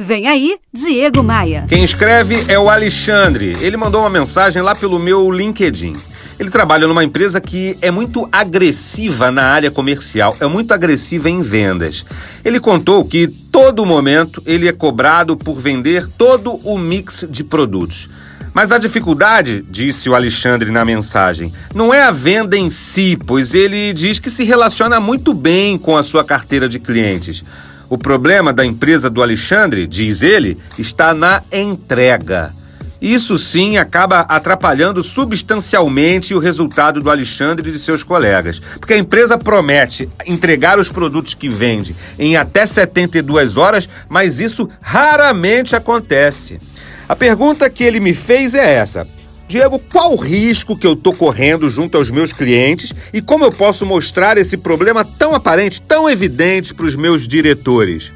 Vem aí, Diego Maia. Quem escreve é o Alexandre. Ele mandou uma mensagem lá pelo meu LinkedIn. Ele trabalha numa empresa que é muito agressiva na área comercial, é muito agressiva em vendas. Ele contou que todo momento ele é cobrado por vender todo o mix de produtos. Mas a dificuldade, disse o Alexandre na mensagem, não é a venda em si, pois ele diz que se relaciona muito bem com a sua carteira de clientes. O problema da empresa do Alexandre, diz ele, está na entrega. Isso sim acaba atrapalhando substancialmente o resultado do Alexandre e de seus colegas. Porque a empresa promete entregar os produtos que vende em até 72 horas, mas isso raramente acontece. A pergunta que ele me fez é essa: Diego, qual o risco que eu estou correndo junto aos meus clientes e como eu posso mostrar esse problema tão aparente, tão evidente para os meus diretores?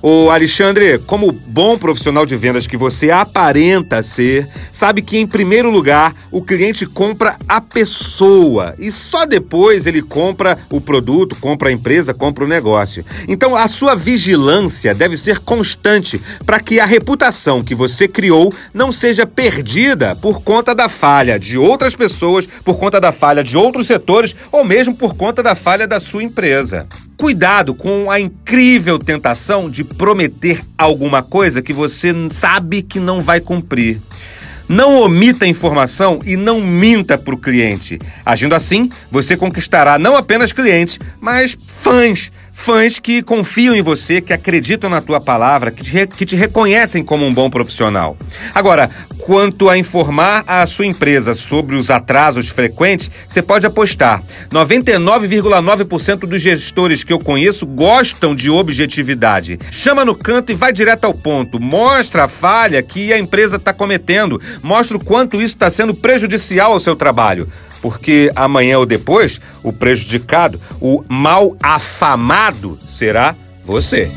Ô Alexandre, como bom profissional de vendas que você aparenta ser, sabe que em primeiro lugar o cliente compra a pessoa e só depois ele compra o produto, compra a empresa, compra o negócio. Então a sua vigilância deve ser constante para que a reputação que você criou não seja perdida por conta da falha de outras pessoas, por conta da falha de outros setores ou mesmo por conta da falha da sua empresa. Cuidado com a incrível tentação de prometer alguma coisa que você sabe que não vai cumprir. Não omita informação e não minta para o cliente. Agindo assim, você conquistará não apenas clientes, mas fãs fãs que confiam em você, que acreditam na tua palavra, que te, que te reconhecem como um bom profissional. Agora, quanto a informar a sua empresa sobre os atrasos frequentes, você pode apostar. 99,9% dos gestores que eu conheço gostam de objetividade. Chama no canto e vai direto ao ponto. Mostra a falha que a empresa está cometendo. Mostra o quanto isso está sendo prejudicial ao seu trabalho porque amanhã ou depois o prejudicado, o mal afamado será você.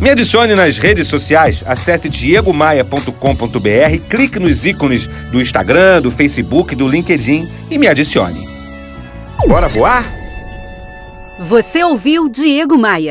Me adicione nas redes sociais, acesse diegomaia.com.br, clique nos ícones do Instagram, do Facebook, do LinkedIn e me adicione. Bora voar? Você ouviu Diego Maia.